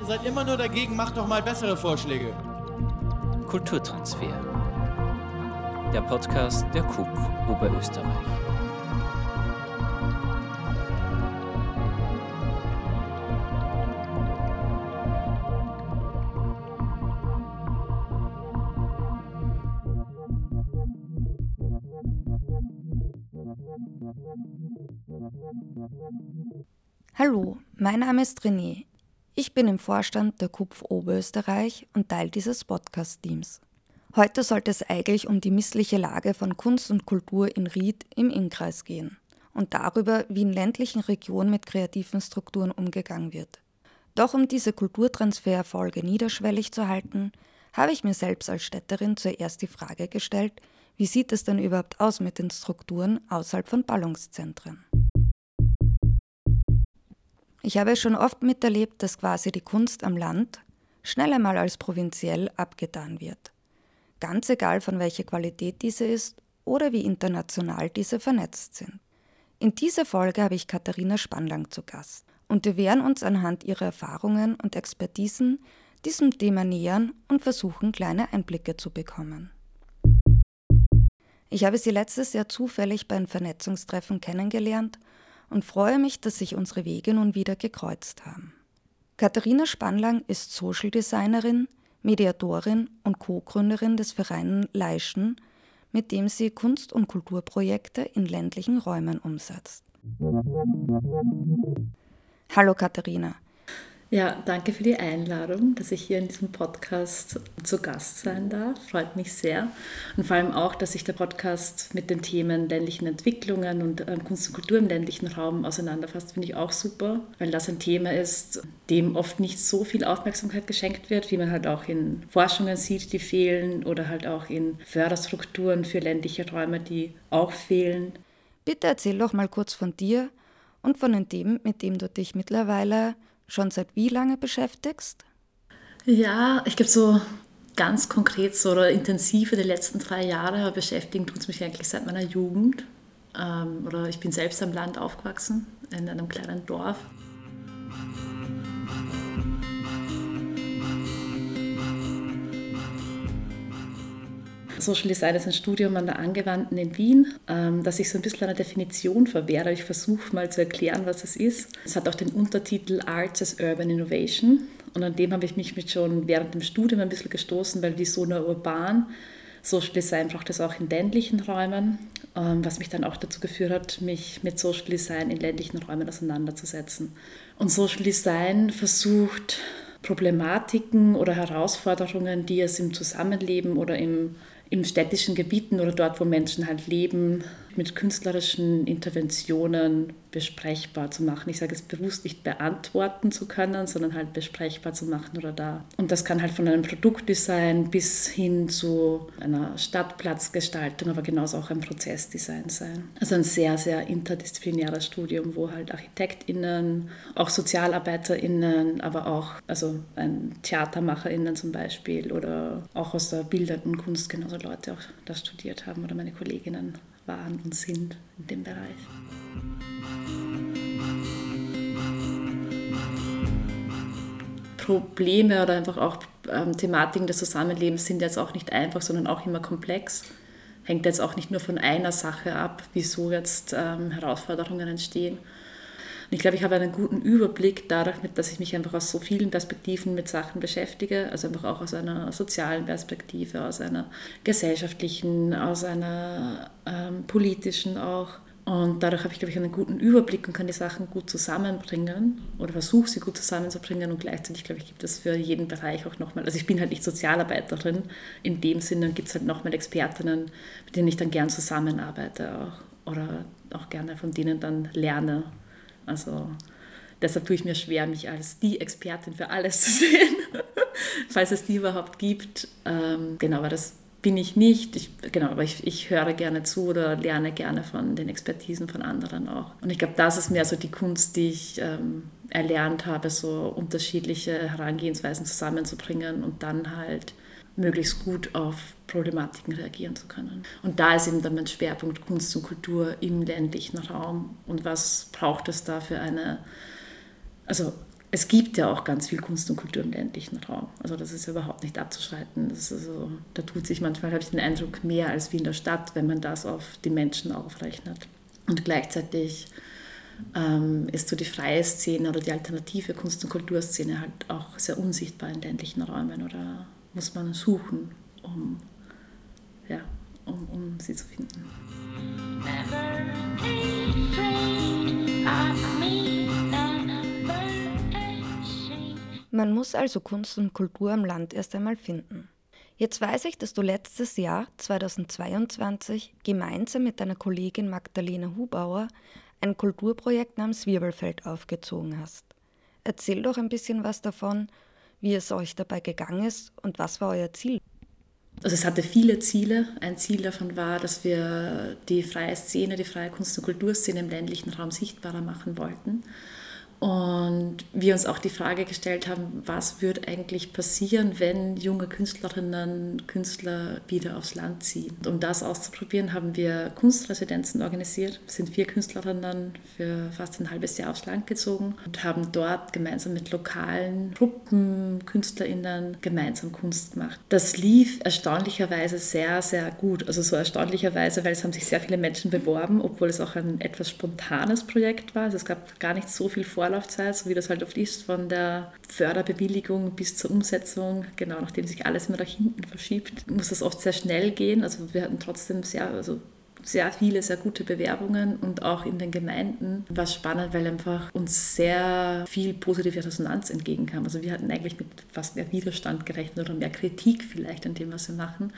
Ihr seid immer nur dagegen, macht doch mal bessere Vorschläge. Kulturtransfer. Der Podcast der KUPF Oberösterreich. Hallo, mein Name ist René. Ich bin im Vorstand der KUPF Oberösterreich und Teil dieses Podcast-Teams. Heute sollte es eigentlich um die missliche Lage von Kunst und Kultur in Ried im Innkreis gehen und darüber, wie in ländlichen Regionen mit kreativen Strukturen umgegangen wird. Doch um diese Kulturtransfererfolge niederschwellig zu halten, habe ich mir selbst als Städterin zuerst die Frage gestellt, wie sieht es denn überhaupt aus mit den Strukturen außerhalb von Ballungszentren? Ich habe schon oft miterlebt, dass quasi die Kunst am Land schnell einmal als provinziell abgetan wird. Ganz egal, von welcher Qualität diese ist oder wie international diese vernetzt sind. In dieser Folge habe ich Katharina Spannlang zu Gast und wir werden uns anhand ihrer Erfahrungen und Expertisen diesem Thema nähern und versuchen, kleine Einblicke zu bekommen. Ich habe sie letztes Jahr zufällig bei einem Vernetzungstreffen kennengelernt und freue mich, dass sich unsere Wege nun wieder gekreuzt haben. Katharina Spannlang ist Social Designerin, Mediatorin und Co-Gründerin des Vereins Leischen, mit dem sie Kunst- und Kulturprojekte in ländlichen Räumen umsetzt. Hallo Katharina, ja, danke für die Einladung, dass ich hier in diesem Podcast zu Gast sein darf. Freut mich sehr. Und vor allem auch, dass sich der Podcast mit den Themen ländlichen Entwicklungen und ähm, Kunst und Kultur im ländlichen Raum auseinanderfasst, finde ich auch super, weil das ein Thema ist, dem oft nicht so viel Aufmerksamkeit geschenkt wird, wie man halt auch in Forschungen sieht, die fehlen oder halt auch in Förderstrukturen für ländliche Räume, die auch fehlen. Bitte erzähl doch mal kurz von dir und von den Themen, mit denen du dich mittlerweile schon seit wie lange beschäftigst? Ja, ich glaube so ganz konkret so oder intensiv die letzten drei Jahre beschäftigen tut es mich eigentlich seit meiner Jugend. Ähm, oder ich bin selbst am Land aufgewachsen, in einem kleinen Dorf. Social Design ist ein Studium an der Angewandten in Wien, ähm, das sich so ein bisschen einer Definition verwehrt. Ich versuche mal zu erklären, was es ist. Es hat auch den Untertitel Arts as Urban Innovation. Und an dem habe ich mich mit schon während dem Studium ein bisschen gestoßen, weil wieso nur urban? Social Design braucht es auch in ländlichen Räumen, ähm, was mich dann auch dazu geführt hat, mich mit Social Design in ländlichen Räumen auseinanderzusetzen. Und Social Design versucht, Problematiken oder Herausforderungen, die es im Zusammenleben oder im in städtischen Gebieten oder dort, wo Menschen halt leben, mit künstlerischen Interventionen besprechbar zu machen. Ich sage es bewusst nicht beantworten zu können, sondern halt besprechbar zu machen oder da. Und das kann halt von einem Produktdesign bis hin zu einer Stadtplatzgestaltung, aber genauso auch ein Prozessdesign sein. Also ein sehr, sehr interdisziplinäres Studium, wo halt ArchitektInnen, auch SozialarbeiterInnen, aber auch also ein TheatermacherInnen zum Beispiel oder auch aus der bildenden Kunst genauso Leute auch das studiert haben oder meine Kolleginnen waren und sind in dem Bereich. Probleme oder einfach auch ähm, Thematiken des Zusammenlebens sind jetzt auch nicht einfach, sondern auch immer komplex. Hängt jetzt auch nicht nur von einer Sache ab, wieso jetzt ähm, Herausforderungen entstehen. Und ich glaube, ich habe einen guten Überblick dadurch, dass ich mich einfach aus so vielen Perspektiven mit Sachen beschäftige, also einfach auch aus einer sozialen Perspektive, aus einer gesellschaftlichen, aus einer ähm, politischen auch. Und dadurch habe ich, glaube ich, einen guten Überblick und kann die Sachen gut zusammenbringen oder versuche sie gut zusammenzubringen. Und gleichzeitig, glaube ich, gibt es für jeden Bereich auch nochmal, also ich bin halt nicht Sozialarbeiterin in dem Sinne, gibt es halt nochmal Expertinnen, mit denen ich dann gern zusammenarbeite auch oder auch gerne von denen dann lerne also deshalb tue ich mir schwer, mich als die Expertin für alles zu sehen, falls es die überhaupt gibt. Ähm, genau, aber das bin ich nicht. Ich, genau, aber ich, ich höre gerne zu oder lerne gerne von den Expertisen von anderen auch. Und ich glaube, das ist mehr so die Kunst, die ich ähm, erlernt habe, so unterschiedliche Herangehensweisen zusammenzubringen und dann halt möglichst gut auf Problematiken reagieren zu können. Und da ist eben dann mein Schwerpunkt Kunst und Kultur im ländlichen Raum und was braucht es da für eine, also es gibt ja auch ganz viel Kunst und Kultur im ländlichen Raum. Also das ist ja überhaupt nicht ist also, da tut sich manchmal, habe ich den Eindruck, mehr als wie in der Stadt, wenn man das auf die Menschen aufrechnet. Und gleichzeitig ähm, ist so die freie Szene oder die alternative Kunst- und Kulturszene halt auch sehr unsichtbar in ländlichen Räumen oder muss man suchen, um, ja, um, um sie zu finden. Man muss also Kunst und Kultur am Land erst einmal finden. Jetzt weiß ich, dass du letztes Jahr, 2022, gemeinsam mit deiner Kollegin Magdalena Hubauer ein Kulturprojekt namens Wirbelfeld aufgezogen hast. Erzähl doch ein bisschen was davon, wie es euch dabei gegangen ist und was war euer Ziel? Also es hatte viele Ziele. Ein Ziel davon war, dass wir die freie Szene, die freie Kunst- und Kulturszene im ländlichen Raum sichtbarer machen wollten. Und wir uns auch die Frage gestellt haben, was wird eigentlich passieren, wenn junge Künstlerinnen Künstler wieder aufs Land ziehen. Um das auszuprobieren, haben wir Kunstresidenzen organisiert. Sind vier Künstlerinnen für fast ein halbes Jahr aufs Land gezogen und haben dort gemeinsam mit lokalen Gruppen, KünstlerInnen gemeinsam Kunst gemacht. Das lief erstaunlicherweise sehr, sehr gut. Also so erstaunlicherweise, weil es haben sich sehr viele Menschen beworben, obwohl es auch ein etwas spontanes Projekt war. Also es gab gar nicht so viel Vor Vorlaufzeit, so wie das halt oft ist, von der Förderbewilligung bis zur Umsetzung, genau nachdem sich alles immer nach hinten verschiebt, muss das oft sehr schnell gehen. Also wir hatten trotzdem sehr, also sehr viele, sehr gute Bewerbungen und auch in den Gemeinden war es spannend, weil einfach uns sehr viel positive Resonanz entgegenkam. Also wir hatten eigentlich mit fast mehr Widerstand gerechnet oder mehr Kritik vielleicht an dem, was wir machen.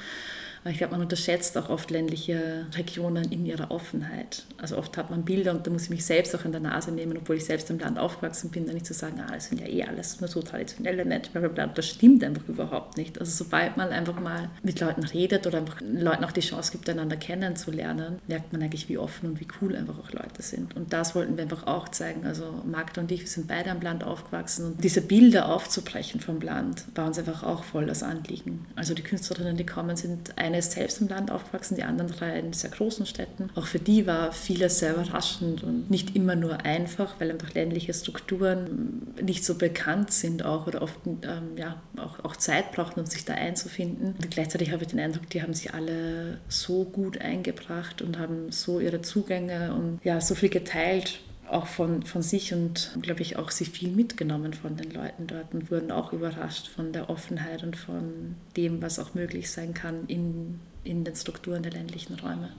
Aber ich glaube, man unterschätzt auch oft ländliche Regionen in ihrer Offenheit. Also oft hat man Bilder und da muss ich mich selbst auch in der Nase nehmen, obwohl ich selbst im Land aufgewachsen bin, dann nicht zu sagen, ah, das sind ja eh alles nur so traditionelle Menschen, Das stimmt einfach überhaupt nicht. Also sobald man einfach mal mit Leuten redet oder einfach Leuten auch die Chance gibt, einander kennenzulernen, merkt man eigentlich, wie offen und wie cool einfach auch Leute sind. Und das wollten wir einfach auch zeigen. Also Magda und ich, wir sind beide am Land aufgewachsen und diese Bilder aufzubrechen vom Land war uns einfach auch voll das Anliegen. Also die Künstlerinnen, die kommen, sind ein eine ist selbst im Land aufgewachsen, die anderen drei in sehr großen Städten. Auch für die war vieles sehr überraschend und nicht immer nur einfach, weil einfach ländliche Strukturen nicht so bekannt sind auch oder oft ähm, ja, auch, auch Zeit brauchen, um sich da einzufinden. Und gleichzeitig habe ich den Eindruck, die haben sich alle so gut eingebracht und haben so ihre Zugänge und ja, so viel geteilt auch von, von sich und, glaube ich, auch sie viel mitgenommen von den Leuten dort und wurden auch überrascht von der Offenheit und von dem, was auch möglich sein kann in, in den Strukturen der ländlichen Räume.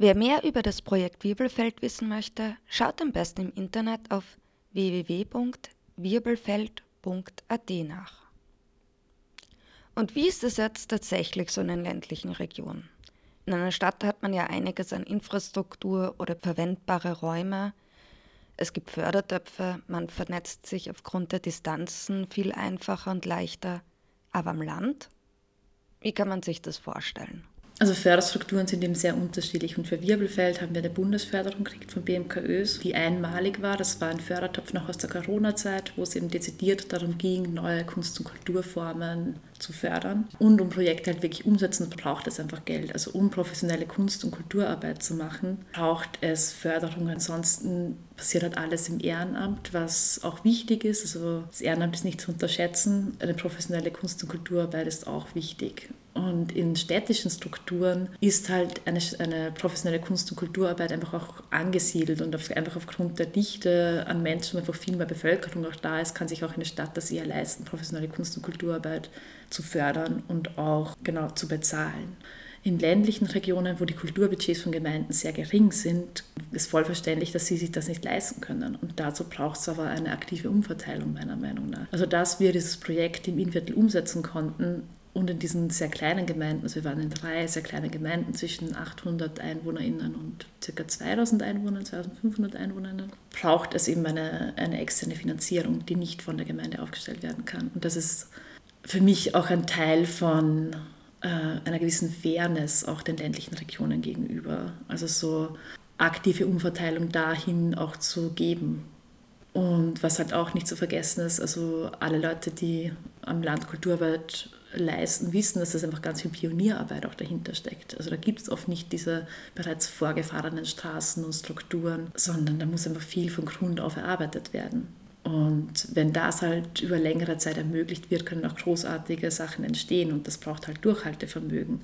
Wer mehr über das Projekt Wirbelfeld wissen möchte, schaut am besten im Internet auf www.wirbelfeld.at nach. Und wie ist es jetzt tatsächlich so in den ländlichen Regionen? In einer Stadt hat man ja einiges an Infrastruktur oder verwendbare Räume. Es gibt Fördertöpfe, man vernetzt sich aufgrund der Distanzen viel einfacher und leichter. Aber am Land? Wie kann man sich das vorstellen? Also Förderstrukturen sind eben sehr unterschiedlich und für Wirbelfeld haben wir eine Bundesförderung gekriegt von BMKÖs, die einmalig war. Das war ein Fördertopf noch aus der Corona-Zeit, wo es eben dezidiert darum ging, neue Kunst- und Kulturformen zu fördern. Und um Projekte halt wirklich umsetzen, braucht es einfach Geld. Also um professionelle Kunst- und Kulturarbeit zu machen, braucht es Förderungen. Ansonsten passiert halt alles im Ehrenamt, was auch wichtig ist. Also das Ehrenamt ist nicht zu unterschätzen. Eine professionelle Kunst- und Kulturarbeit ist auch wichtig. Und in städtischen Strukturen ist halt eine, eine professionelle Kunst- und Kulturarbeit einfach auch angesiedelt und auf, einfach aufgrund der Dichte an Menschen, einfach viel mehr Bevölkerung auch da ist, kann sich auch eine Stadt das eher leisten, professionelle Kunst- und Kulturarbeit zu fördern und auch genau zu bezahlen. In ländlichen Regionen, wo die Kulturbudgets von Gemeinden sehr gering sind, ist voll verständlich, dass sie sich das nicht leisten können. Und dazu braucht es aber eine aktive Umverteilung, meiner Meinung nach. Also, dass wir dieses Projekt im Innviertel umsetzen konnten, und in diesen sehr kleinen Gemeinden, also wir waren in drei sehr kleinen Gemeinden zwischen 800 EinwohnerInnen und ca. 2000 Einwohnern, 2500 EinwohnerInnen, braucht es eben eine, eine externe Finanzierung, die nicht von der Gemeinde aufgestellt werden kann. Und das ist für mich auch ein Teil von äh, einer gewissen Fairness auch den ländlichen Regionen gegenüber. Also so aktive Umverteilung dahin auch zu geben. Und was halt auch nicht zu vergessen ist, also alle Leute, die am Land Kulturarbeit leisten, wissen, dass das einfach ganz viel Pionierarbeit auch dahinter steckt. Also da gibt es oft nicht diese bereits vorgefahrenen Straßen und Strukturen, sondern da muss einfach viel von Grund auf erarbeitet werden. Und wenn das halt über längere Zeit ermöglicht wird, können auch großartige Sachen entstehen und das braucht halt Durchhaltevermögen.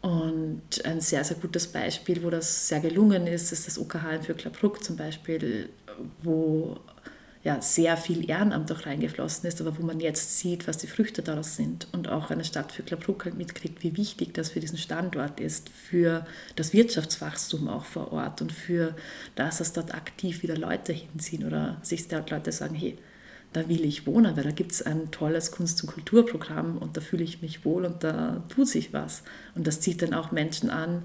Und ein sehr, sehr gutes Beispiel, wo das sehr gelungen ist, ist das UKH in Vöcklerbruck zum Beispiel, wo ja, sehr viel Ehrenamt auch reingeflossen ist, aber wo man jetzt sieht, was die Früchte daraus sind und auch eine Stadt Vöcklerbruck halt mitkriegt, wie wichtig das für diesen Standort ist, für das Wirtschaftswachstum auch vor Ort und für das, dass dort aktiv wieder Leute hinziehen oder sich dort Leute sagen, hey, da will ich wohnen, weil da gibt es ein tolles Kunst- und Kulturprogramm und da fühle ich mich wohl und da tut sich was. Und das zieht dann auch Menschen an,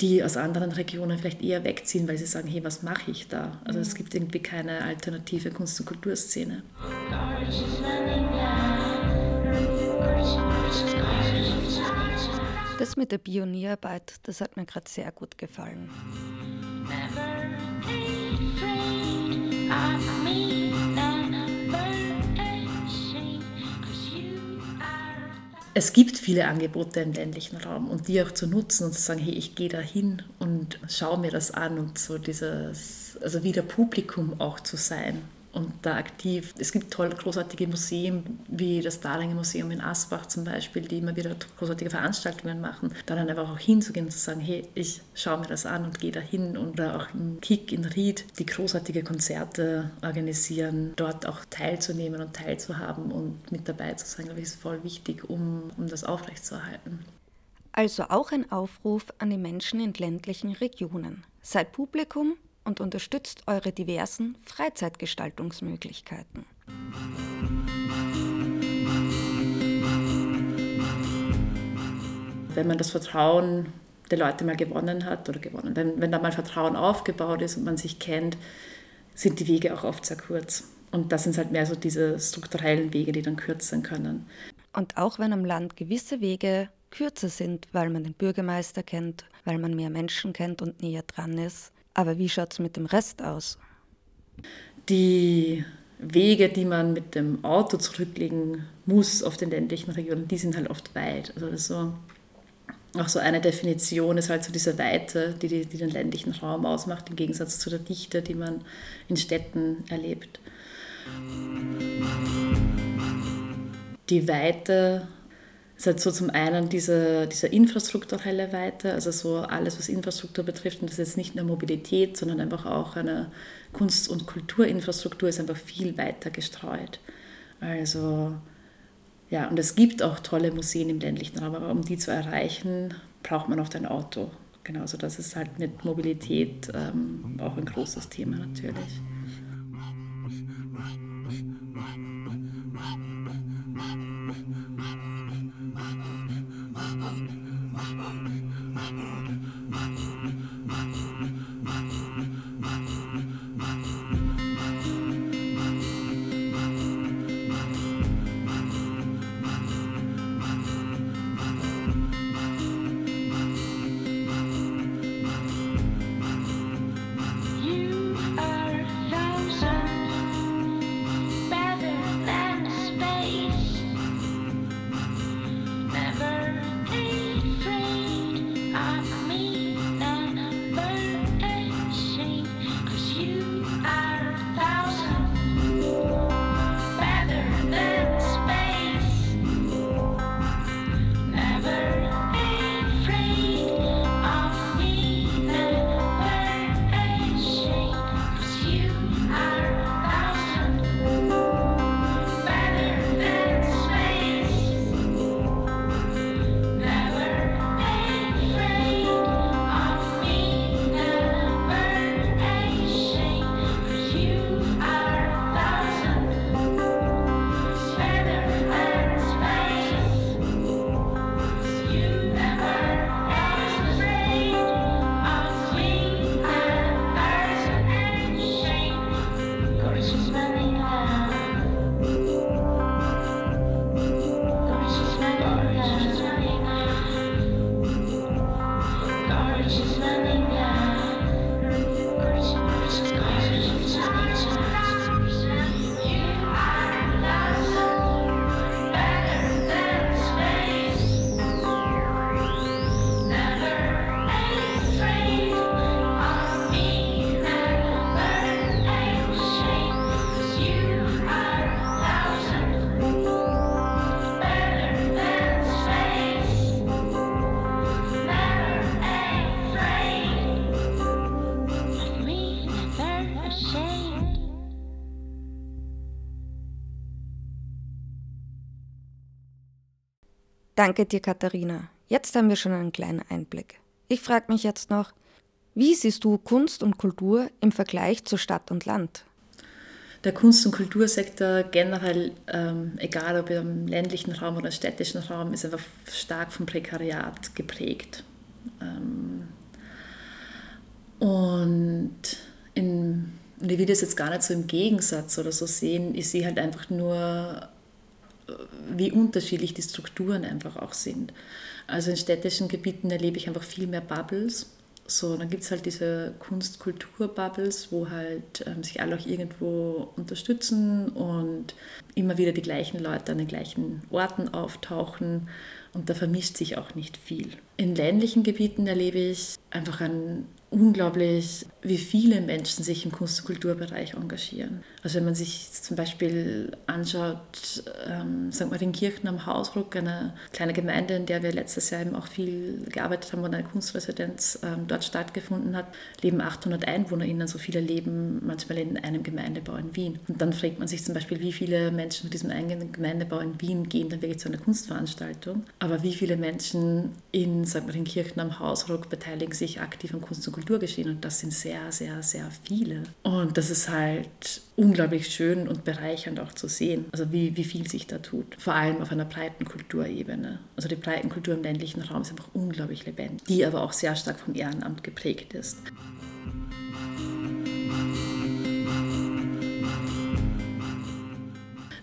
die aus anderen Regionen vielleicht eher wegziehen, weil sie sagen, hey, was mache ich da? Also es gibt irgendwie keine alternative Kunst- und Kulturszene. Das mit der Pionierarbeit, das hat mir gerade sehr gut gefallen. Es gibt viele Angebote im ländlichen Raum und die auch zu nutzen und zu sagen, hey, ich gehe da hin und schaue mir das an und so dieses, also wieder Publikum auch zu sein und da aktiv. Es gibt tolle, großartige Museen, wie das Dahlinger Museum in Asbach zum Beispiel, die immer wieder großartige Veranstaltungen machen. Da dann einfach auch hinzugehen und zu sagen, hey, ich schaue mir das an und gehe da hin. Oder auch im Kick in Ried, die großartige Konzerte organisieren, dort auch teilzunehmen und teilzuhaben und mit dabei zu sein, glaube ich, ist voll wichtig, um, um das aufrechtzuerhalten. Also auch ein Aufruf an die Menschen in ländlichen Regionen. Seid Publikum und unterstützt eure diversen Freizeitgestaltungsmöglichkeiten. Wenn man das Vertrauen der Leute mal gewonnen hat oder gewonnen, wenn, wenn da mal Vertrauen aufgebaut ist und man sich kennt, sind die Wege auch oft sehr kurz. Und das sind halt mehr so diese strukturellen Wege, die dann kürzen können. Und auch wenn am Land gewisse Wege kürzer sind, weil man den Bürgermeister kennt, weil man mehr Menschen kennt und näher dran ist, aber wie schaut es mit dem Rest aus? Die Wege, die man mit dem Auto zurücklegen muss auf den ländlichen Regionen, die sind halt oft weit. Also das so, auch so eine Definition ist halt so diese Weite, die, die, die den ländlichen Raum ausmacht, im Gegensatz zu der Dichte, die man in Städten erlebt. Die Weite ist halt so zum einen diese, diese infrastrukturelle Weite, also so alles, was Infrastruktur betrifft. Und das ist jetzt nicht nur Mobilität, sondern einfach auch eine Kunst- und Kulturinfrastruktur ist einfach viel weiter gestreut. Also ja, und es gibt auch tolle Museen im ländlichen Raum, aber um die zu erreichen, braucht man oft ein Auto. Genau, also das ist halt mit Mobilität ähm, auch ein großes Thema natürlich. mm-hmm. Danke dir, Katharina. Jetzt haben wir schon einen kleinen Einblick. Ich frage mich jetzt noch, wie siehst du Kunst und Kultur im Vergleich zu Stadt und Land? Der Kunst- und Kultursektor generell, ähm, egal ob im ländlichen Raum oder im städtischen Raum, ist einfach stark vom Prekariat geprägt. Ähm, und in, und ich will das jetzt gar nicht so im Gegensatz oder so sehen, ich sehe halt einfach nur, wie unterschiedlich die Strukturen einfach auch sind. Also in städtischen Gebieten erlebe ich einfach viel mehr Bubbles so, dann gibt es halt diese Kunst-Kultur-Bubbles, wo halt ähm, sich alle auch irgendwo unterstützen und immer wieder die gleichen Leute an den gleichen Orten auftauchen und da vermischt sich auch nicht viel. In ländlichen Gebieten erlebe ich einfach ein unglaublich, wie viele Menschen sich im Kunst- und Kulturbereich engagieren. Also wenn man sich zum Beispiel anschaut, ähm, sagen wir den Kirchen am Hausruck, eine kleine Gemeinde, in der wir letztes Jahr eben auch viel gearbeitet haben, wo eine Kunstresidenz ähm, dort stattgefunden hat, leben 800 EinwohnerInnen, so viele leben manchmal in einem Gemeindebau in Wien. Und dann fragt man sich zum Beispiel, wie viele Menschen mit diesem eigenen Gemeindebau in Wien gehen dann wirklich zu einer Kunstveranstaltung, aber wie viele Menschen in, sagen wir, den Kirchen am Hausruck beteiligen sich aktiv an Kunst- und Kulturgeschehen und das sind sehr, sehr, sehr viele. Und das ist halt unglaublich schön und bereichernd auch zu sehen, also wie, wie viel sich da tut. Vor allem auf einer breiten Kulturebene. Also die breiten Kultur im ländlichen Raum ist einfach unglaublich lebendig, die aber auch sehr stark vom Ehrenamt geprägt ist.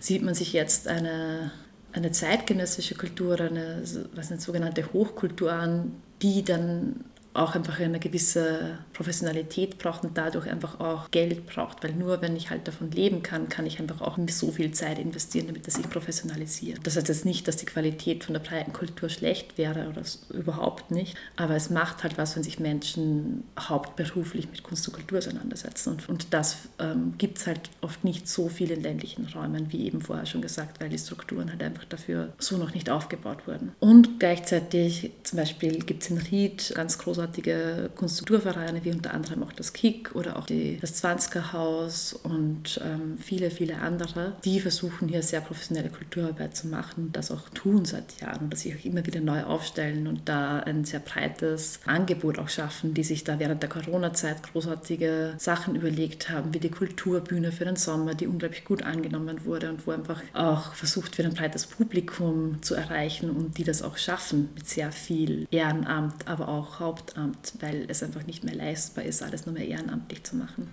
Sieht man sich jetzt eine eine zeitgenössische Kultur, eine was eine sogenannte Hochkultur an, die dann auch einfach eine gewisse Professionalität braucht und dadurch einfach auch Geld braucht, weil nur wenn ich halt davon leben kann, kann ich einfach auch so viel Zeit investieren, damit das sich professionalisiert. Das heißt jetzt nicht, dass die Qualität von der breiten Kultur schlecht wäre oder überhaupt nicht, aber es macht halt was, wenn sich Menschen hauptberuflich mit Kunst und Kultur auseinandersetzen und, und das ähm, gibt es halt oft nicht so viel in ländlichen Räumen, wie eben vorher schon gesagt, weil die Strukturen halt einfach dafür so noch nicht aufgebaut wurden. Und gleichzeitig zum Beispiel gibt es in Ried ganz großartige großartige Kunstkulturvereine, wie unter anderem auch das KIK oder auch die, das Zwanziger Haus und ähm, viele, viele andere, die versuchen hier sehr professionelle Kulturarbeit zu machen und das auch tun seit Jahren und dass sie auch immer wieder neu aufstellen und da ein sehr breites Angebot auch schaffen, die sich da während der Corona-Zeit großartige Sachen überlegt haben, wie die Kulturbühne für den Sommer, die unglaublich gut angenommen wurde und wo einfach auch versucht wird, ein breites Publikum zu erreichen und die das auch schaffen mit sehr viel Ehrenamt, aber auch Hauptamt Ehrenamt, weil es einfach nicht mehr leistbar ist, alles nur mehr ehrenamtlich zu machen.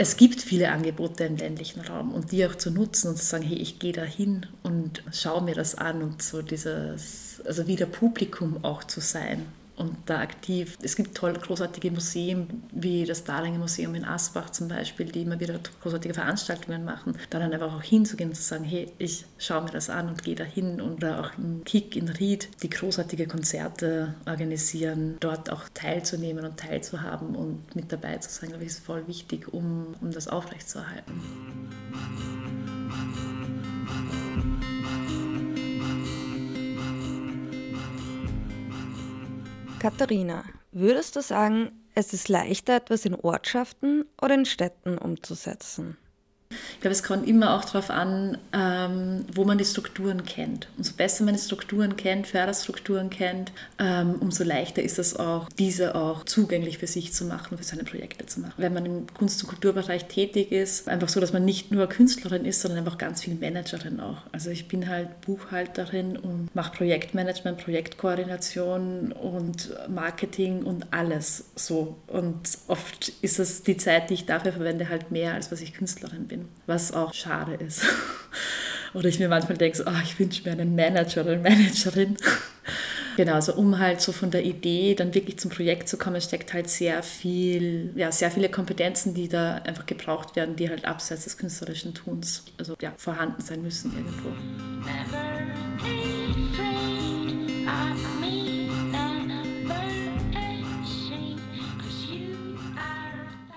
es gibt viele Angebote im ländlichen Raum und die auch zu nutzen und zu sagen, hey, ich gehe da hin und schaue mir das an und so dieses, also wieder Publikum auch zu sein und da aktiv. Es gibt tolle, großartige Museen, wie das Dahlinger Museum in Asbach zum Beispiel, die immer wieder großartige Veranstaltungen machen. Da dann einfach auch hinzugehen und zu sagen, hey, ich schaue mir das an und gehe da hin. Oder auch im Kick in Ried, die großartige Konzerte organisieren, dort auch teilzunehmen und teilzuhaben und mit dabei zu sein, glaube ich, ist voll wichtig, um, um das aufrechtzuerhalten. Katharina, würdest du sagen, es ist leichter, etwas in Ortschaften oder in Städten umzusetzen? Ich glaube, es kommt immer auch darauf an, ähm, wo man die Strukturen kennt. Umso besser man die Strukturen kennt, Förderstrukturen kennt, ähm, umso leichter ist es auch, diese auch zugänglich für sich zu machen, für seine Projekte zu machen. Wenn man im Kunst- und Kulturbereich tätig ist, einfach so, dass man nicht nur Künstlerin ist, sondern einfach ganz viel Managerin auch. Also ich bin halt Buchhalterin und mache Projektmanagement, Projektkoordination und Marketing und alles so. Und oft ist es die Zeit, die ich dafür verwende, halt mehr, als was ich Künstlerin bin was auch schade ist. Oder ich mir manchmal denke, oh, ich wünsche mir einen Manager oder eine Managerin. Genau, also um halt so von der Idee dann wirklich zum Projekt zu kommen, steckt halt sehr viel, ja, sehr viele Kompetenzen, die da einfach gebraucht werden, die halt abseits des künstlerischen Tuns, also ja, vorhanden sein müssen irgendwo.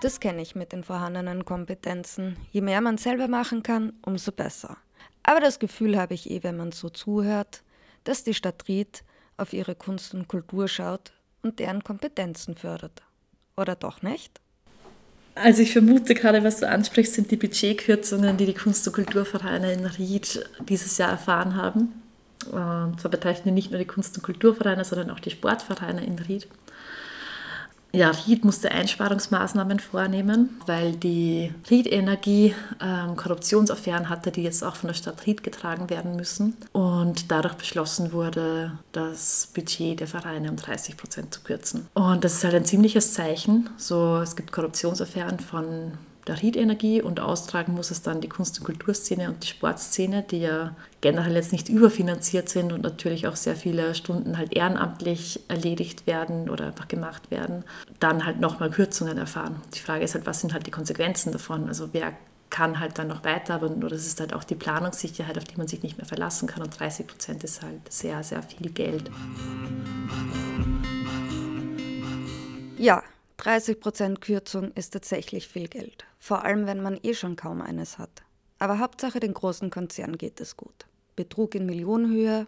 Das kenne ich mit den vorhandenen Kompetenzen. Je mehr man selber machen kann, umso besser. Aber das Gefühl habe ich eh, wenn man so zuhört, dass die Stadt Ried auf ihre Kunst und Kultur schaut und deren Kompetenzen fördert. Oder doch nicht? Also ich vermute gerade, was du ansprichst, sind die Budgetkürzungen, die die Kunst- und Kulturvereine in Ried dieses Jahr erfahren haben. Und zwar betreffen die nicht nur die Kunst- und Kulturvereine, sondern auch die Sportvereine in Ried. Ja, Ried musste Einsparungsmaßnahmen vornehmen, weil die Ried Energie ähm, Korruptionsaffären hatte, die jetzt auch von der Stadt Ried getragen werden müssen. Und dadurch beschlossen wurde, das Budget der Vereine um 30 Prozent zu kürzen. Und das ist halt ein ziemliches Zeichen. So, es gibt Korruptionsaffären von der Ried-Energie und austragen muss es dann die Kunst- und Kulturszene und die Sportszene, die ja generell jetzt nicht überfinanziert sind und natürlich auch sehr viele Stunden halt ehrenamtlich erledigt werden oder einfach gemacht werden, dann halt nochmal Kürzungen erfahren. Die Frage ist halt, was sind halt die Konsequenzen davon? Also wer kann halt dann noch weiter, aber nur das ist halt auch die Planungssicherheit, auf die man sich nicht mehr verlassen kann und 30 Prozent ist halt sehr, sehr viel Geld. Ja, 30% Kürzung ist tatsächlich viel Geld, vor allem wenn man eh schon kaum eines hat. Aber Hauptsache den großen Konzernen geht es gut. Betrug in Millionenhöhe,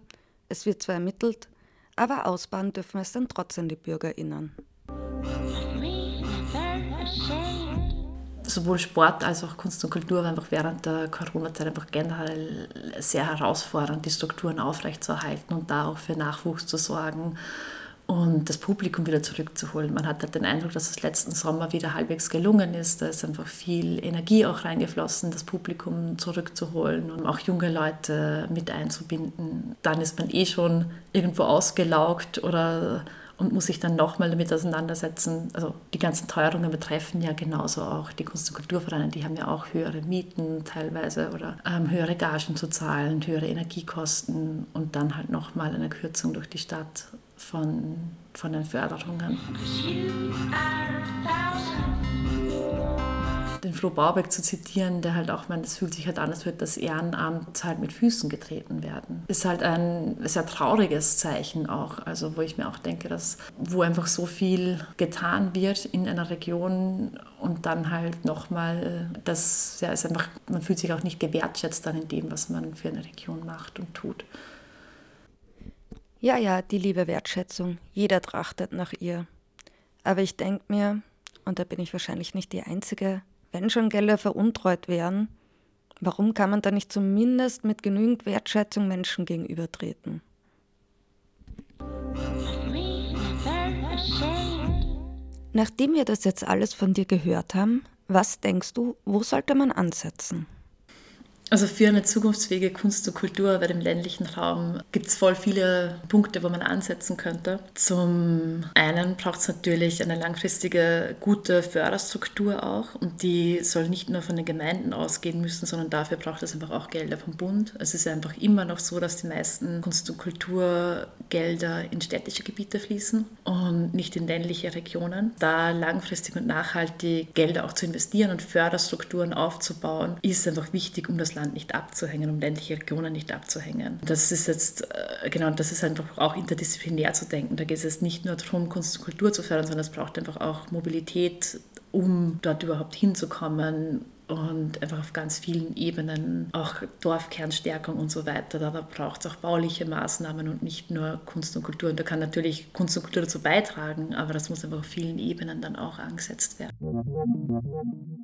es wird zwar ermittelt, aber ausbauen dürfen es dann trotzdem die BürgerInnen. Sowohl Sport als auch Kunst und Kultur war einfach während der Corona-Zeit einfach generell sehr herausfordernd, die Strukturen aufrechtzuerhalten und da auch für Nachwuchs zu sorgen und das Publikum wieder zurückzuholen. Man hat halt den Eindruck, dass es letzten Sommer wieder halbwegs gelungen ist. Da ist einfach viel Energie auch reingeflossen, das Publikum zurückzuholen und auch junge Leute mit einzubinden. Dann ist man eh schon irgendwo ausgelaugt oder und muss sich dann nochmal damit auseinandersetzen. Also die ganzen Teuerungen betreffen ja genauso auch die Kunst- und Kulturvereine, die haben ja auch höhere Mieten teilweise oder ähm, höhere Gagen zu zahlen, höhere Energiekosten und dann halt nochmal eine Kürzung durch die Stadt von, von den Förderungen. Den Flo Baubeck zu zitieren, der halt auch meint, es fühlt sich halt an, als würde das Ehrenamt halt mit Füßen getreten werden. Ist halt ein sehr trauriges Zeichen auch, also wo ich mir auch denke, dass wo einfach so viel getan wird in einer Region und dann halt nochmal, das ja, ist einfach, man fühlt sich auch nicht gewertschätzt dann in dem, was man für eine Region macht und tut. Ja, ja, die liebe Wertschätzung. Jeder trachtet nach ihr. Aber ich denke mir, und da bin ich wahrscheinlich nicht die Einzige, wenn schon Gelder veruntreut wären, warum kann man da nicht zumindest mit genügend Wertschätzung Menschen gegenübertreten? Nachdem wir das jetzt alles von dir gehört haben, was denkst du, wo sollte man ansetzen? Also für eine zukunftsfähige Kunst und Kultur bei dem ländlichen Raum gibt es voll viele Punkte, wo man ansetzen könnte. Zum einen braucht es natürlich eine langfristige, gute Förderstruktur auch und die soll nicht nur von den Gemeinden ausgehen müssen, sondern dafür braucht es einfach auch Gelder vom Bund. Es ist einfach immer noch so, dass die meisten Kunst- und Kulturgelder in städtische Gebiete fließen und nicht in ländliche Regionen. Da langfristig und nachhaltig Gelder auch zu investieren und Förderstrukturen aufzubauen, ist einfach wichtig, um das Land Land nicht abzuhängen, um ländliche Regionen nicht abzuhängen. Das ist jetzt, äh, genau, das ist einfach auch interdisziplinär zu denken. Da geht es nicht nur darum, Kunst und Kultur zu fördern, sondern es braucht einfach auch Mobilität, um dort überhaupt hinzukommen und einfach auf ganz vielen Ebenen, auch Dorfkernstärkung und so weiter. Da, braucht es auch bauliche Maßnahmen und nicht nur Kunst und Kultur. Und da kann natürlich Kunst und Kultur dazu beitragen, aber das muss einfach auf vielen Ebenen dann auch angesetzt werden.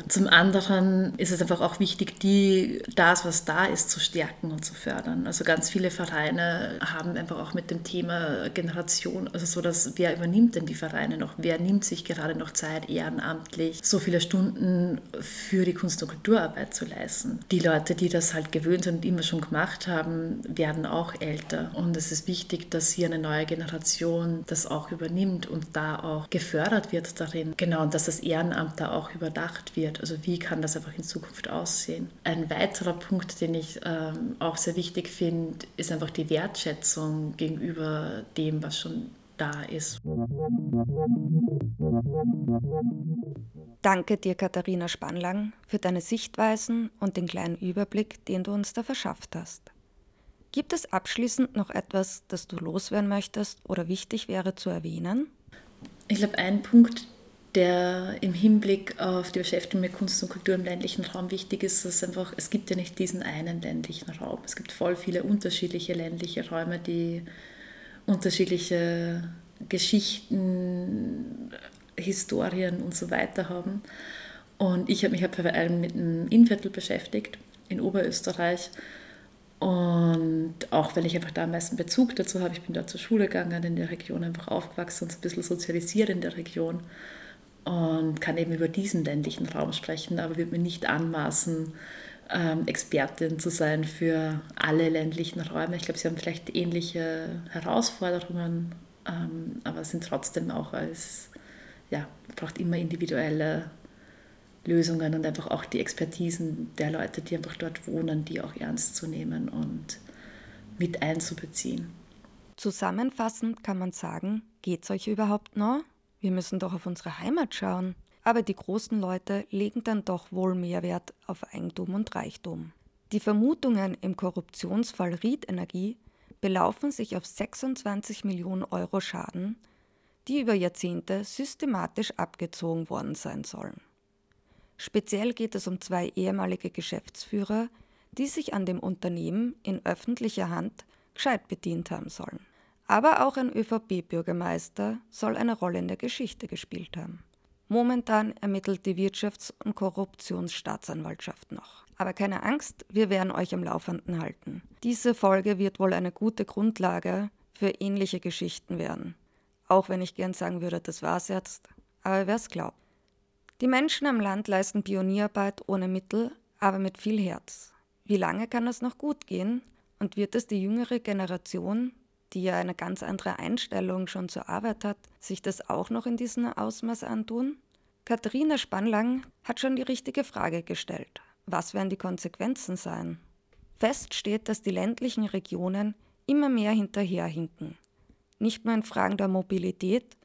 Zum anderen ist es einfach auch wichtig, die, das, was da ist, zu stärken und zu fördern. Also ganz viele Vereine haben einfach auch mit dem Thema Generation, also so, dass wer übernimmt denn die Vereine noch? Wer nimmt sich gerade noch Zeit ehrenamtlich, so viele Stunden für die Kunst Kunst- und Kulturarbeit zu leisten. Die Leute, die das halt gewöhnt sind und immer schon gemacht haben, werden auch älter. Und es ist wichtig, dass hier eine neue Generation das auch übernimmt und da auch gefördert wird darin. Genau, und dass das Ehrenamt da auch überdacht wird. Also wie kann das einfach in Zukunft aussehen? Ein weiterer Punkt, den ich ähm, auch sehr wichtig finde, ist einfach die Wertschätzung gegenüber dem, was schon da ist. Danke dir, Katharina Spannlang, für deine Sichtweisen und den kleinen Überblick, den du uns da verschafft hast. Gibt es abschließend noch etwas, das du loswerden möchtest oder wichtig wäre zu erwähnen? Ich glaube, ein Punkt, der im Hinblick auf die Beschäftigung mit Kunst und Kultur im ländlichen Raum wichtig ist, dass einfach, es gibt ja nicht diesen einen ländlichen Raum. Es gibt voll viele unterschiedliche ländliche Räume, die unterschiedliche Geschichten, Historien und so weiter haben. Und ich habe mich halt vor allem mit dem Innviertel beschäftigt in Oberösterreich. Und auch weil ich einfach da am meisten Bezug dazu habe, ich bin da zur Schule gegangen, in der Region einfach aufgewachsen und ein bisschen sozialisiert in der Region und kann eben über diesen ländlichen Raum sprechen, aber wird mir nicht anmaßen, ähm, Expertin zu sein für alle ländlichen Räume. Ich glaube, sie haben vielleicht ähnliche Herausforderungen, ähm, aber sind trotzdem auch als, ja, braucht immer individuelle Lösungen und einfach auch die Expertisen der Leute, die einfach dort wohnen, die auch ernst zu nehmen und mit einzubeziehen. Zusammenfassend kann man sagen, geht es euch überhaupt noch? Wir müssen doch auf unsere Heimat schauen. Aber die großen Leute legen dann doch wohl mehr Wert auf Eigentum und Reichtum. Die Vermutungen im Korruptionsfall Ried Energie belaufen sich auf 26 Millionen Euro Schaden, die über Jahrzehnte systematisch abgezogen worden sein sollen. Speziell geht es um zwei ehemalige Geschäftsführer, die sich an dem Unternehmen in öffentlicher Hand gescheit bedient haben sollen. Aber auch ein ÖVP-Bürgermeister soll eine Rolle in der Geschichte gespielt haben. Momentan ermittelt die Wirtschafts- und Korruptionsstaatsanwaltschaft noch. Aber keine Angst, wir werden euch am Laufenden halten. Diese Folge wird wohl eine gute Grundlage für ähnliche Geschichten werden. Auch wenn ich gern sagen würde, das war's jetzt. Aber wer es glaubt. Die Menschen am Land leisten Pionierarbeit ohne Mittel, aber mit viel Herz. Wie lange kann es noch gut gehen? Und wird es die jüngere Generation, die ja eine ganz andere Einstellung schon zur Arbeit hat, sich das auch noch in diesem Ausmaß antun? Katharina Spannlang hat schon die richtige Frage gestellt. Was werden die Konsequenzen sein? Fest steht, dass die ländlichen Regionen immer mehr hinterherhinken. Nicht nur in Fragen der Mobilität,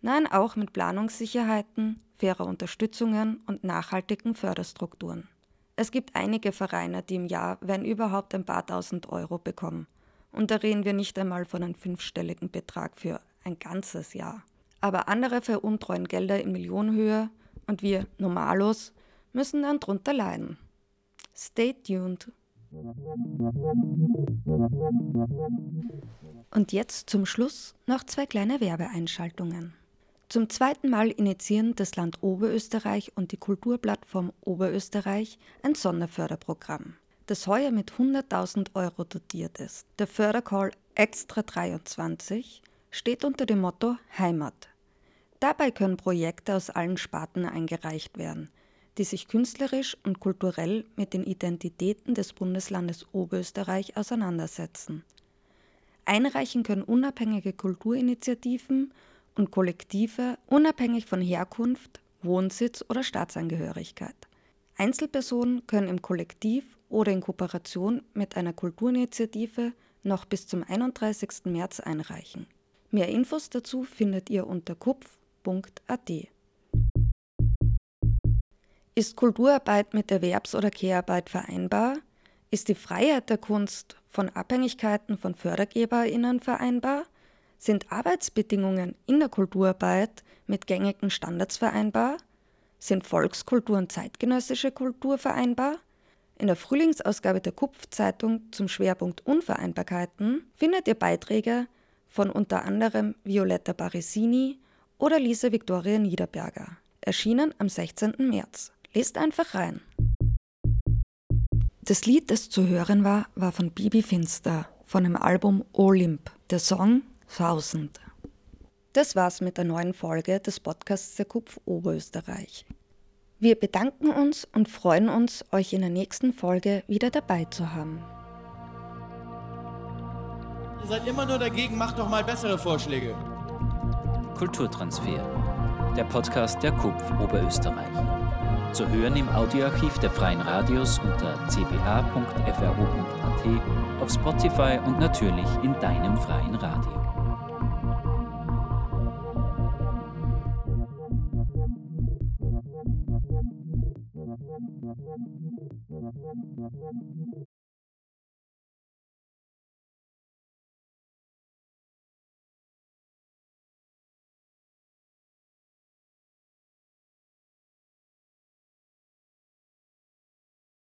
nein auch mit Planungssicherheiten, fairer Unterstützungen und nachhaltigen Förderstrukturen. Es gibt einige Vereine, die im Jahr, wenn überhaupt, ein paar tausend Euro bekommen. Und da reden wir nicht einmal von einem fünfstelligen Betrag für ein ganzes Jahr. Aber andere veruntreuen Gelder in Millionenhöhe und wir Normalos müssen dann drunter leiden. Stay tuned. Und jetzt zum Schluss noch zwei kleine Werbeeinschaltungen. Zum zweiten Mal initiieren das Land Oberösterreich und die Kulturplattform Oberösterreich ein Sonderförderprogramm, das heuer mit 100.000 Euro dotiert ist. Der Fördercall Extra 23 steht unter dem Motto Heimat. Dabei können Projekte aus allen Sparten eingereicht werden, die sich künstlerisch und kulturell mit den Identitäten des Bundeslandes Oberösterreich auseinandersetzen. Einreichen können unabhängige Kulturinitiativen und Kollektive unabhängig von Herkunft, Wohnsitz oder Staatsangehörigkeit. Einzelpersonen können im Kollektiv oder in Kooperation mit einer Kulturinitiative noch bis zum 31. März einreichen. Mehr Infos dazu findet ihr unter kupf.at. Ist Kulturarbeit mit Erwerbs- oder Kehrarbeit vereinbar? Ist die Freiheit der Kunst von Abhängigkeiten von FördergeberInnen vereinbar? Sind Arbeitsbedingungen in der Kulturarbeit mit gängigen Standards vereinbar? Sind Volkskultur und zeitgenössische Kultur vereinbar? In der Frühlingsausgabe der Kupf-Zeitung zum Schwerpunkt Unvereinbarkeiten findet ihr Beiträge von unter anderem Violetta Barisini oder Lisa Victoria Niederberger, erschienen am 16. März. Lest einfach rein. Das Lied, das zu hören war, war von Bibi Finster von dem Album Olymp. Der Song 1000. Das war's mit der neuen Folge des Podcasts der Kupf Oberösterreich. Wir bedanken uns und freuen uns, euch in der nächsten Folge wieder dabei zu haben. Ihr seid immer nur dagegen, macht doch mal bessere Vorschläge. Kulturtransfer, der Podcast der KUPF Oberösterreich. Zu hören im Audioarchiv der Freien Radios unter cba.fro.at, auf Spotify und natürlich in deinem freien Radio.